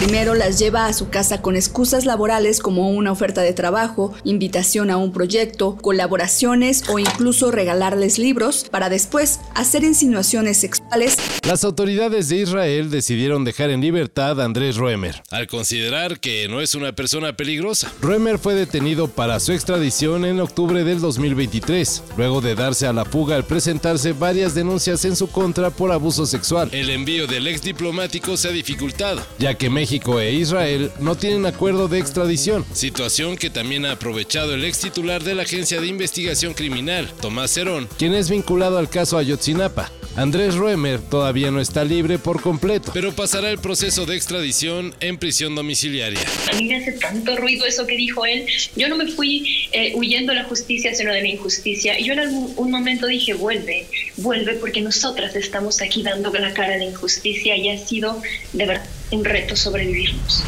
Primero las lleva a su casa con excusas laborales como una oferta de trabajo, invitación a un proyecto, colaboraciones o incluso regalarles libros para después hacer insinuaciones sexuales. Las autoridades de Israel decidieron dejar en libertad a Andrés Roemer, al considerar que no es una persona peligrosa. Roemer fue detenido para su extradición en octubre del 2023, luego de darse a la fuga al presentarse varias denuncias en su contra por abuso sexual. El envío del ex diplomático se ha dificultado, ya que México México e Israel no tienen acuerdo de extradición, situación que también ha aprovechado el ex titular de la Agencia de Investigación Criminal, Tomás Cerón, quien es vinculado al caso Ayotzinapa. Andrés Roemer todavía no está libre por completo, pero pasará el proceso de extradición en prisión domiciliaria. A mí me hace tanto ruido eso que dijo él. Yo no me fui eh, huyendo de la justicia, sino de la injusticia. Y yo en algún un momento dije, vuelve, vuelve, porque nosotras estamos aquí dando la cara de injusticia y ha sido de verdad un reto sobrevivirnos.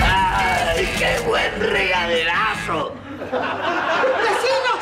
¡Ay, qué buen regaderazo! ¡Vecinos!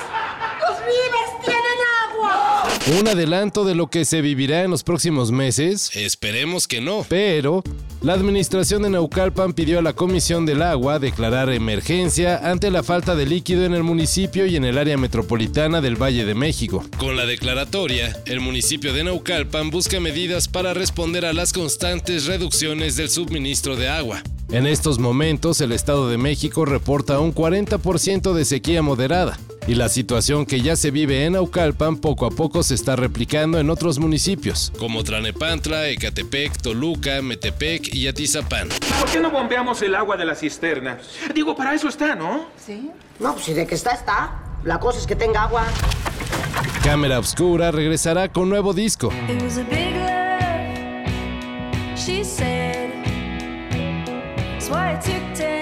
¡Los vives tienen agua! Un adelanto de lo que se vivirá en los próximos meses, esperemos que no, pero la administración de Naucalpan pidió a la Comisión del Agua declarar emergencia ante la falta de líquido en el municipio y en el área metropolitana del Valle de México. Con la declaratoria, el municipio de Naucalpan busca medidas para responder a las constantes reducciones del suministro de agua. En estos momentos, el Estado de México reporta un 40% de sequía moderada, y la situación que ya se vive en Naucalpan poco a poco se está replicando en otros municipios, como Tranepantla, Ecatepec, Toluca, Metepec y Atizapán. ¿Por qué no bombeamos el agua de la cisterna? Digo, para eso está, ¿no? ¿Sí? No, pues si de que está, está. La cosa es que tenga agua. Cámara Obscura regresará con nuevo disco. It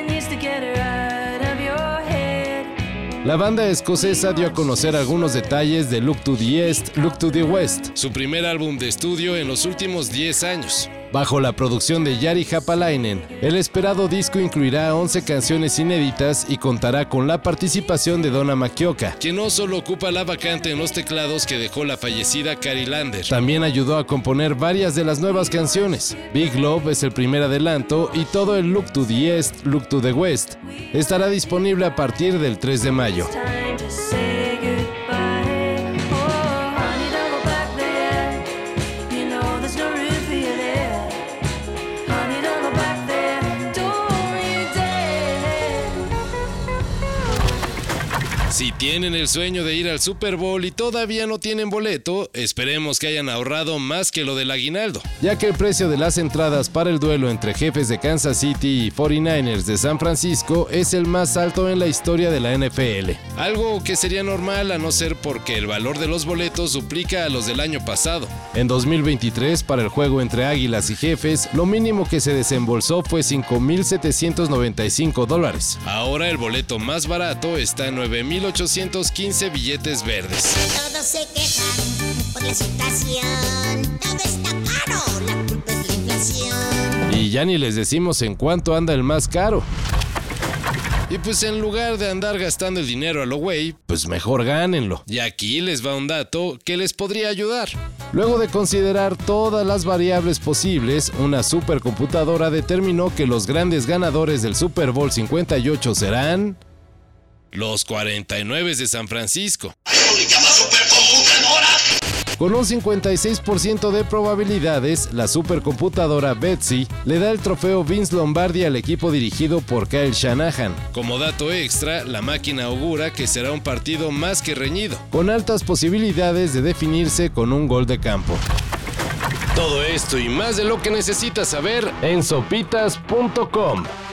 La banda escocesa dio a conocer algunos detalles de Look to the East, Look to the West, su primer álbum de estudio en los últimos 10 años. Bajo la producción de Yari Hapalainen, el esperado disco incluirá 11 canciones inéditas y contará con la participación de Donna Makioka, quien no solo ocupa la vacante en los teclados que dejó la fallecida Carrie Lander, también ayudó a componer varias de las nuevas canciones. Big Love es el primer adelanto y todo el Look to the East, Look to the West estará disponible a partir del 3 de mayo. Si tienen el sueño de ir al Super Bowl y todavía no tienen boleto, esperemos que hayan ahorrado más que lo del aguinaldo, ya que el precio de las entradas para el duelo entre jefes de Kansas City y 49ers de San Francisco es el más alto en la historia de la NFL. Algo que sería normal a no ser porque el valor de los boletos duplica a los del año pasado. En 2023, para el juego entre Águilas y Jefes, lo mínimo que se desembolsó fue 5.795 dólares. Ahora el boleto más barato está en 9.815 billetes verdes. Todos se quejan por la situación. Todo está caro, la culpa es la inflación. Y ya ni les decimos en cuánto anda el más caro. Y pues en lugar de andar gastando el dinero a lo güey, pues mejor gánenlo. Y aquí les va un dato que les podría ayudar. Luego de considerar todas las variables posibles, una supercomputadora determinó que los grandes ganadores del Super Bowl 58 serán... Los 49 de San Francisco. Con un 56% de probabilidades, la supercomputadora Betsy le da el trofeo Vince Lombardi al equipo dirigido por Kyle Shanahan. Como dato extra, la máquina augura que será un partido más que reñido, con altas posibilidades de definirse con un gol de campo. Todo esto y más de lo que necesitas saber en sopitas.com.